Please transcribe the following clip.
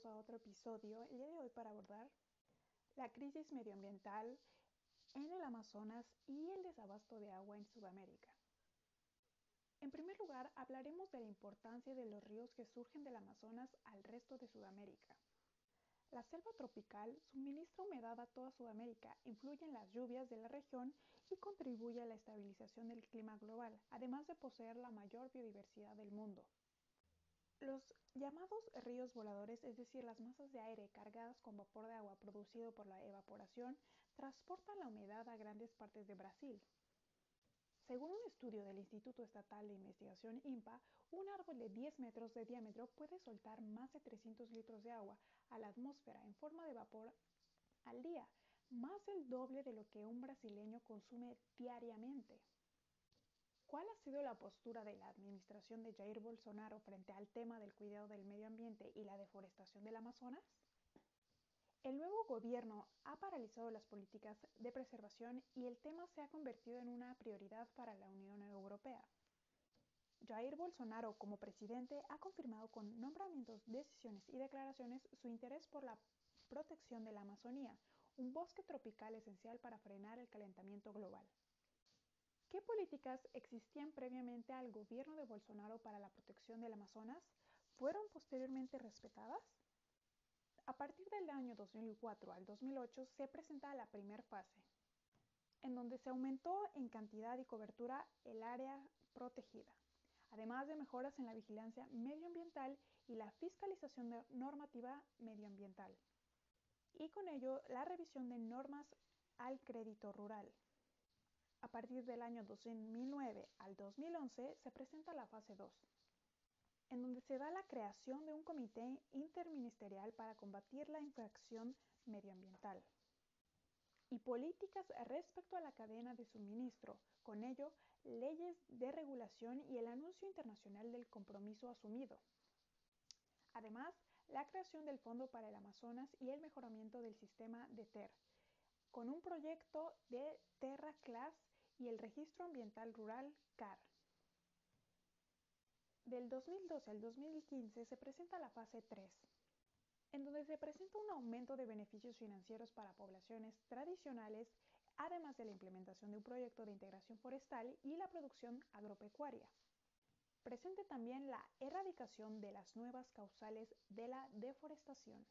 episodio el día de hoy para abordar la crisis medioambiental en el Amazonas y el desabasto de agua en Sudamérica. En primer lugar, hablaremos de la importancia de los ríos que surgen del Amazonas al resto de Sudamérica. La selva tropical suministra humedad a toda Sudamérica, influye en las lluvias de la región y contribuye a la estabilización del clima global, además de poseer la mayor biodiversidad del mundo. Los llamados ríos voladores, es decir, las masas de aire cargadas con vapor de agua producido por la evaporación, transportan la humedad a grandes partes de Brasil. Según un estudio del Instituto Estatal de Investigación INPA, un árbol de 10 metros de diámetro puede soltar más de 300 litros de agua a la atmósfera en forma de vapor al día, más del doble de lo que un brasileño consume diariamente. ¿Cuál ha sido la postura de la administración de Jair Bolsonaro frente al tema del cuidado del medio ambiente y la deforestación del Amazonas? El nuevo gobierno ha paralizado las políticas de preservación y el tema se ha convertido en una prioridad para la Unión Europea. Jair Bolsonaro como presidente ha confirmado con nombramientos, decisiones y declaraciones su interés por la protección de la Amazonía, un bosque tropical esencial para frenar el calentamiento global. ¿Qué políticas existían previamente al gobierno de Bolsonaro para la protección del Amazonas? ¿Fueron posteriormente respetadas? A partir del año 2004 al 2008 se presenta la primera fase, en donde se aumentó en cantidad y cobertura el área protegida, además de mejoras en la vigilancia medioambiental y la fiscalización normativa medioambiental, y con ello la revisión de normas al crédito rural. A partir del año 2009 al 2011 se presenta la fase 2, en donde se da la creación de un comité interministerial para combatir la infracción medioambiental y políticas respecto a la cadena de suministro, con ello leyes de regulación y el anuncio internacional del compromiso asumido. Además, la creación del Fondo para el Amazonas y el mejoramiento del sistema de TER, con un proyecto de Terra Class y el Registro Ambiental Rural CAR. Del 2012 al 2015 se presenta la fase 3, en donde se presenta un aumento de beneficios financieros para poblaciones tradicionales, además de la implementación de un proyecto de integración forestal y la producción agropecuaria. Presente también la erradicación de las nuevas causales de la deforestación.